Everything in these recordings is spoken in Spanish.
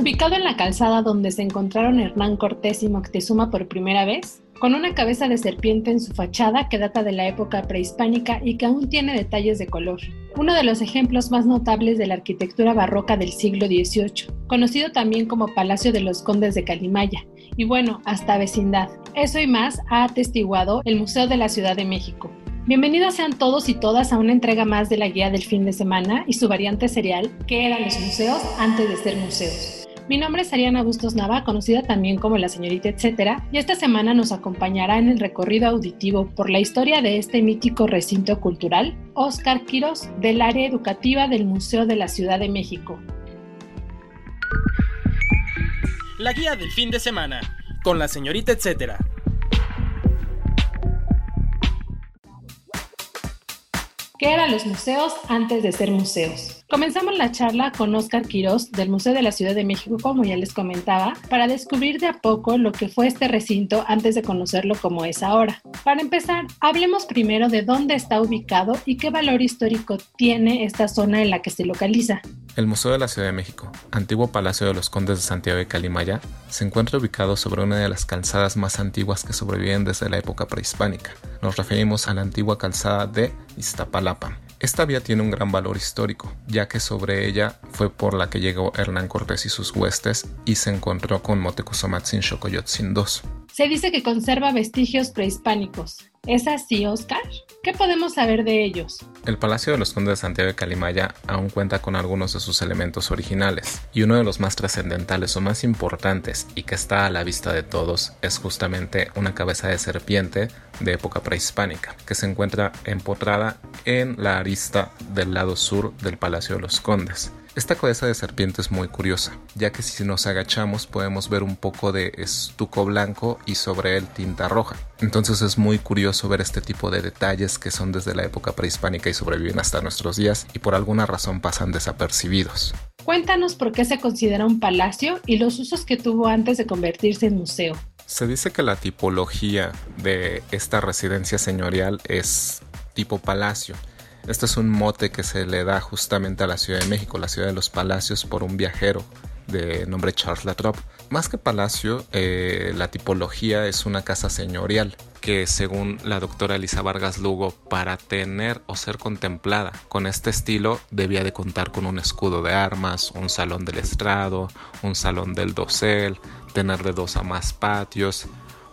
Ubicado en la calzada donde se encontraron Hernán Cortés y Moctezuma por primera vez, con una cabeza de serpiente en su fachada que data de la época prehispánica y que aún tiene detalles de color. Uno de los ejemplos más notables de la arquitectura barroca del siglo XVIII, conocido también como Palacio de los Condes de Calimaya, y bueno, hasta vecindad. Eso y más ha atestiguado el Museo de la Ciudad de México. Bienvenidos sean todos y todas a una entrega más de la guía del fin de semana y su variante serial, que eran los museos antes de ser museos. Mi nombre es Ariana Bustos Nava, conocida también como la señorita etcétera, y esta semana nos acompañará en el recorrido auditivo por la historia de este mítico recinto cultural, Oscar Quiros, del área educativa del Museo de la Ciudad de México. La guía del fin de semana, con la señorita etcétera. ¿Qué eran los museos antes de ser museos? Comenzamos la charla con Óscar Quirós del Museo de la Ciudad de México, como ya les comentaba, para descubrir de a poco lo que fue este recinto antes de conocerlo como es ahora. Para empezar, hablemos primero de dónde está ubicado y qué valor histórico tiene esta zona en la que se localiza. El Museo de la Ciudad de México, antiguo Palacio de los Condes de Santiago de Calimaya, se encuentra ubicado sobre una de las calzadas más antiguas que sobreviven desde la época prehispánica. Nos referimos a la antigua calzada de Iztapalapa. Esta vía tiene un gran valor histórico, ya que sobre ella fue por la que llegó Hernán Cortés y sus huestes y se encontró con Motecuzamatzin Xocoyotzin II. Se dice que conserva vestigios prehispánicos. ¿Es así, Oscar? ¿Qué podemos saber de ellos? El Palacio de los Condes de Santiago de Calimaya aún cuenta con algunos de sus elementos originales, y uno de los más trascendentales o más importantes y que está a la vista de todos es justamente una cabeza de serpiente de época prehispánica, que se encuentra empotrada en la arista del lado sur del Palacio de los Condes. Esta cabeza de serpiente es muy curiosa, ya que si nos agachamos podemos ver un poco de estuco blanco y sobre él tinta roja. Entonces es muy curioso ver este tipo de detalles que son desde la época prehispánica y sobreviven hasta nuestros días y por alguna razón pasan desapercibidos. Cuéntanos por qué se considera un palacio y los usos que tuvo antes de convertirse en museo. Se dice que la tipología de esta residencia señorial es tipo palacio, este es un mote que se le da justamente a la Ciudad de México, la ciudad de los palacios, por un viajero de nombre Charles Latrobe. Más que palacio, eh, la tipología es una casa señorial que según la doctora Elisa Vargas Lugo, para tener o ser contemplada con este estilo debía de contar con un escudo de armas, un salón del estrado, un salón del dosel, tener de dos a más patios,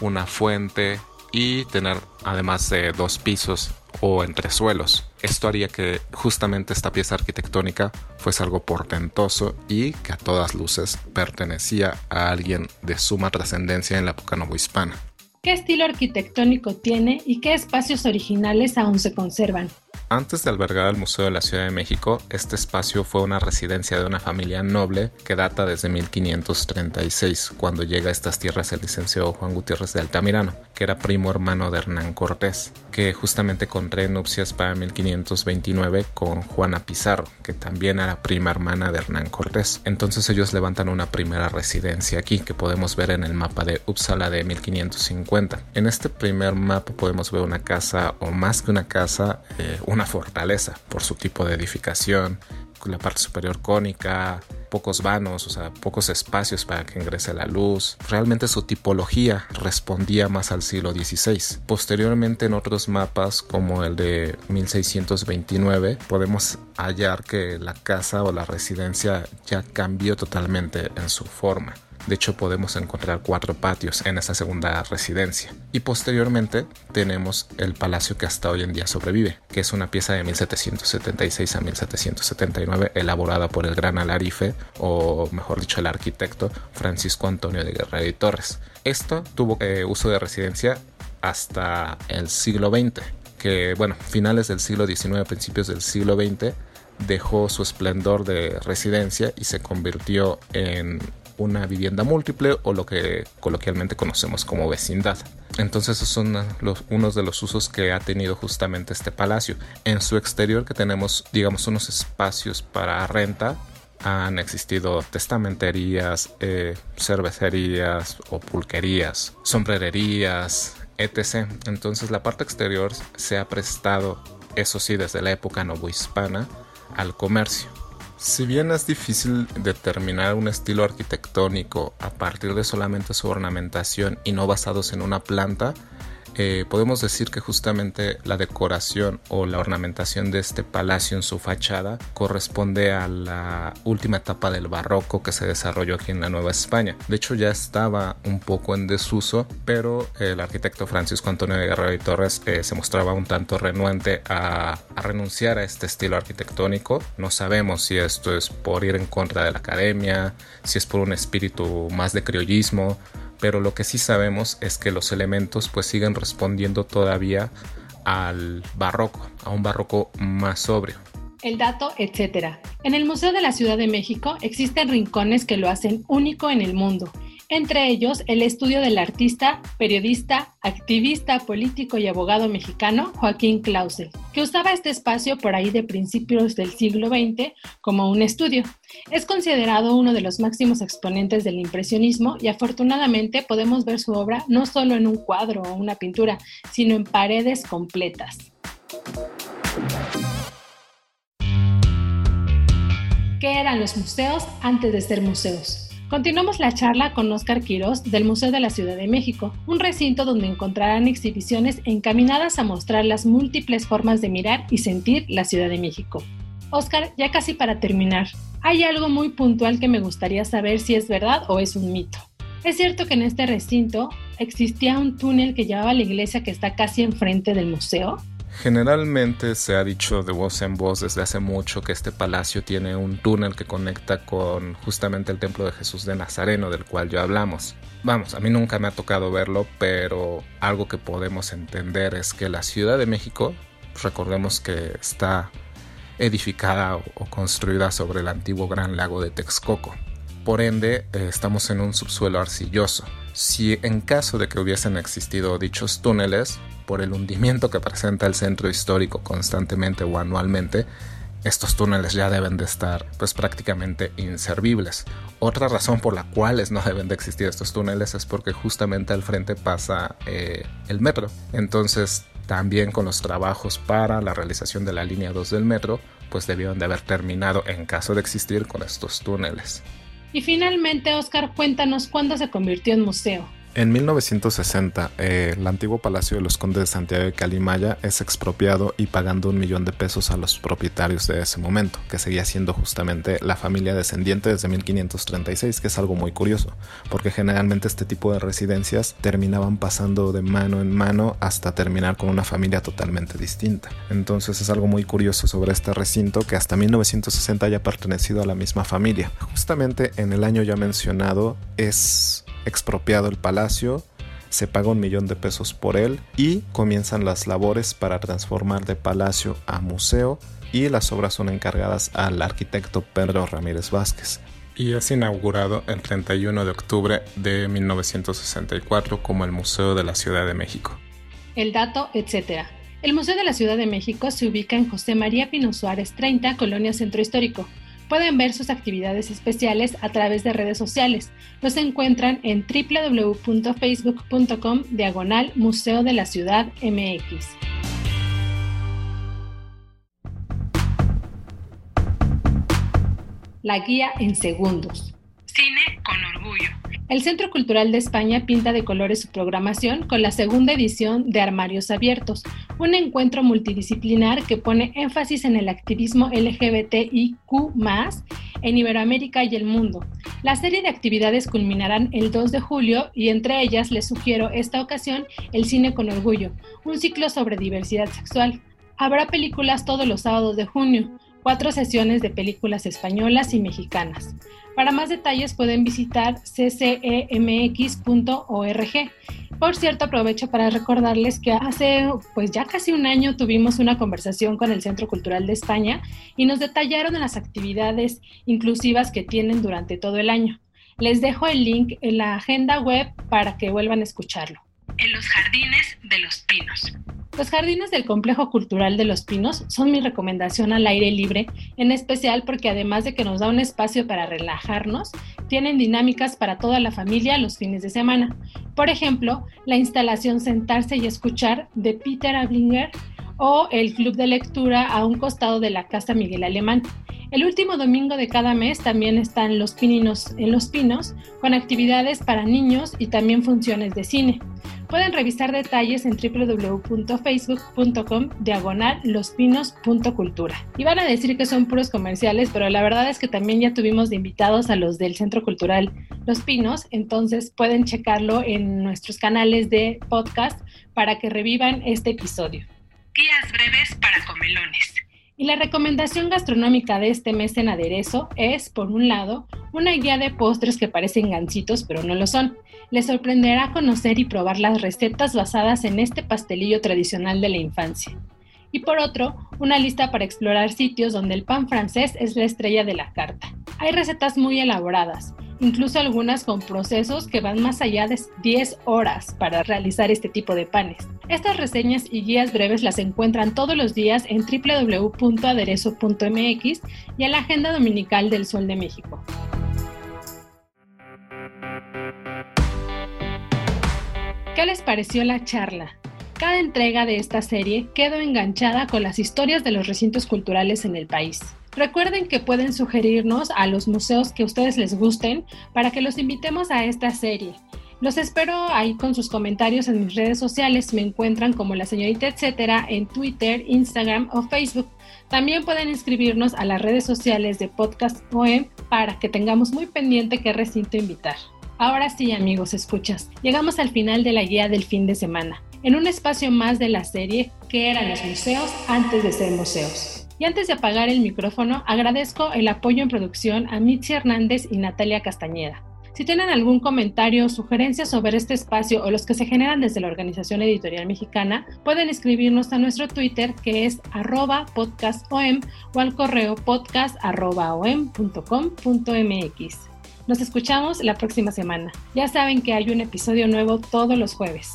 una fuente y tener además de dos pisos o entresuelos. Esto haría que justamente esta pieza arquitectónica fuese algo portentoso y que a todas luces pertenecía a alguien de suma trascendencia en la época novohispana. ¿Qué estilo arquitectónico tiene y qué espacios originales aún se conservan? Antes de albergar el Museo de la Ciudad de México, este espacio fue una residencia de una familia noble que data desde 1536, cuando llega a estas tierras el licenciado Juan Gutiérrez de Altamirano, que era primo hermano de Hernán Cortés, que justamente contrae nupcias para 1529 con Juana Pizarro, que también era prima hermana de Hernán Cortés. Entonces ellos levantan una primera residencia aquí, que podemos ver en el mapa de Uppsala de 1550. En este primer mapa podemos ver una casa, o más que una casa, eh, una fortaleza por su tipo de edificación, la parte superior cónica, pocos vanos, o sea, pocos espacios para que ingrese la luz. Realmente su tipología respondía más al siglo XVI. Posteriormente en otros mapas como el de 1629 podemos hallar que la casa o la residencia ya cambió totalmente en su forma. De hecho, podemos encontrar cuatro patios en esa segunda residencia. Y posteriormente tenemos el palacio que hasta hoy en día sobrevive, que es una pieza de 1776 a 1779 elaborada por el gran alarife, o mejor dicho, el arquitecto Francisco Antonio de Guerrero y Torres. Esto tuvo eh, uso de residencia hasta el siglo XX que, bueno, finales del siglo XIX, principios del siglo XX, dejó su esplendor de residencia y se convirtió en una vivienda múltiple o lo que coloquialmente conocemos como vecindad. Entonces esos son los, unos de los usos que ha tenido justamente este palacio. En su exterior que tenemos digamos unos espacios para renta han existido testamenterías, eh, cervecerías o pulquerías, sombrererías, etc. Entonces la parte exterior se ha prestado, eso sí, desde la época novohispana, al comercio. Si bien es difícil determinar un estilo arquitectónico a partir de solamente su ornamentación y no basados en una planta, eh, podemos decir que justamente la decoración o la ornamentación de este palacio en su fachada corresponde a la última etapa del barroco que se desarrolló aquí en la Nueva España. De hecho ya estaba un poco en desuso, pero el arquitecto Francisco Antonio de Guerrero y Torres eh, se mostraba un tanto renuente a, a renunciar a este estilo arquitectónico. No sabemos si esto es por ir en contra de la academia, si es por un espíritu más de criollismo pero lo que sí sabemos es que los elementos pues siguen respondiendo todavía al barroco, a un barroco más sobrio. El dato, etcétera. En el Museo de la Ciudad de México existen rincones que lo hacen único en el mundo entre ellos el estudio del artista, periodista, activista, político y abogado mexicano Joaquín Clausel, que usaba este espacio por ahí de principios del siglo XX como un estudio. Es considerado uno de los máximos exponentes del impresionismo y afortunadamente podemos ver su obra no solo en un cuadro o una pintura, sino en paredes completas. ¿Qué eran los museos antes de ser museos? Continuamos la charla con Óscar Quirós del Museo de la Ciudad de México, un recinto donde encontrarán exhibiciones encaminadas a mostrar las múltiples formas de mirar y sentir la Ciudad de México. Óscar, ya casi para terminar, hay algo muy puntual que me gustaría saber si es verdad o es un mito. Es cierto que en este recinto existía un túnel que llevaba a la iglesia que está casi enfrente del museo. Generalmente se ha dicho de voz en voz desde hace mucho que este palacio tiene un túnel que conecta con justamente el templo de Jesús de Nazareno del cual ya hablamos. Vamos, a mí nunca me ha tocado verlo, pero algo que podemos entender es que la Ciudad de México, recordemos que está edificada o construida sobre el antiguo gran lago de Texcoco. Por ende, eh, estamos en un subsuelo arcilloso. Si en caso de que hubiesen existido dichos túneles, por el hundimiento que presenta el centro histórico constantemente o anualmente, estos túneles ya deben de estar pues prácticamente inservibles. Otra razón por la cual no deben de existir estos túneles es porque justamente al frente pasa eh, el metro. Entonces también con los trabajos para la realización de la línea 2 del metro pues debieron de haber terminado en caso de existir con estos túneles. Y finalmente, Oscar, cuéntanos cuándo se convirtió en museo. En 1960, eh, el antiguo Palacio de los Condes de Santiago de Calimaya es expropiado y pagando un millón de pesos a los propietarios de ese momento, que seguía siendo justamente la familia descendiente desde 1536, que es algo muy curioso, porque generalmente este tipo de residencias terminaban pasando de mano en mano hasta terminar con una familia totalmente distinta. Entonces es algo muy curioso sobre este recinto que hasta 1960 haya pertenecido a la misma familia. Justamente en el año ya mencionado es expropiado el palacio, se paga un millón de pesos por él y comienzan las labores para transformar de palacio a museo y las obras son encargadas al arquitecto Pedro Ramírez Vázquez. Y es inaugurado el 31 de octubre de 1964 como el Museo de la Ciudad de México. El dato, etc. El Museo de la Ciudad de México se ubica en José María Pino Suárez 30, Colonia Centro Histórico Pueden ver sus actividades especiales a través de redes sociales. Los encuentran en www.facebook.com diagonal Museo de la Ciudad MX. La guía en segundos. Cine con orgullo. El Centro Cultural de España pinta de colores su programación con la segunda edición de Armarios Abiertos, un encuentro multidisciplinar que pone énfasis en el activismo LGBTIQ en Iberoamérica y el mundo. La serie de actividades culminarán el 2 de julio y entre ellas les sugiero esta ocasión El Cine con Orgullo, un ciclo sobre diversidad sexual. Habrá películas todos los sábados de junio cuatro sesiones de películas españolas y mexicanas. Para más detalles pueden visitar ccemx.org. Por cierto, aprovecho para recordarles que hace pues ya casi un año tuvimos una conversación con el Centro Cultural de España y nos detallaron las actividades inclusivas que tienen durante todo el año. Les dejo el link en la agenda web para que vuelvan a escucharlo. En los jardines de los pinos. Los jardines del Complejo Cultural de Los Pinos son mi recomendación al aire libre, en especial porque además de que nos da un espacio para relajarnos, tienen dinámicas para toda la familia los fines de semana. Por ejemplo, la instalación Sentarse y Escuchar de Peter Ablinger o el club de lectura a un costado de la Casa Miguel Alemán. El último domingo de cada mes también están los pininos en los pinos, con actividades para niños y también funciones de cine. Pueden revisar detalles en www.facebook.com diagonal lospinos.cultura. Y van a decir que son puros comerciales, pero la verdad es que también ya tuvimos de invitados a los del Centro Cultural Los Pinos, entonces pueden checarlo en nuestros canales de podcast para que revivan este episodio. Guías breves para comelones. Y la recomendación gastronómica de este mes en aderezo es, por un lado, una guía de postres que parecen gancitos pero no lo son. Les sorprenderá conocer y probar las recetas basadas en este pastelillo tradicional de la infancia. Y por otro, una lista para explorar sitios donde el pan francés es la estrella de la carta. Hay recetas muy elaboradas, incluso algunas con procesos que van más allá de 10 horas para realizar este tipo de panes. Estas reseñas y guías breves las encuentran todos los días en www.aderezo.mx y en la Agenda Dominical del Sol de México. ¿Qué les pareció la charla? Cada entrega de esta serie quedó enganchada con las historias de los recintos culturales en el país. Recuerden que pueden sugerirnos a los museos que ustedes les gusten para que los invitemos a esta serie. Los espero ahí con sus comentarios en mis redes sociales. Me encuentran como la señorita etcétera en Twitter, Instagram o Facebook. También pueden inscribirnos a las redes sociales de Podcast OEM para que tengamos muy pendiente qué recinto invitar. Ahora sí, amigos, escuchas. Llegamos al final de la guía del fin de semana, en un espacio más de la serie que eran los museos antes de ser museos. Y antes de apagar el micrófono, agradezco el apoyo en producción a Mitzi Hernández y Natalia Castañeda. Si tienen algún comentario o sugerencia sobre este espacio o los que se generan desde la Organización Editorial Mexicana, pueden escribirnos a nuestro Twitter que es arroba podcastom o al correo podcast.om.com.mx. Nos escuchamos la próxima semana. Ya saben que hay un episodio nuevo todos los jueves.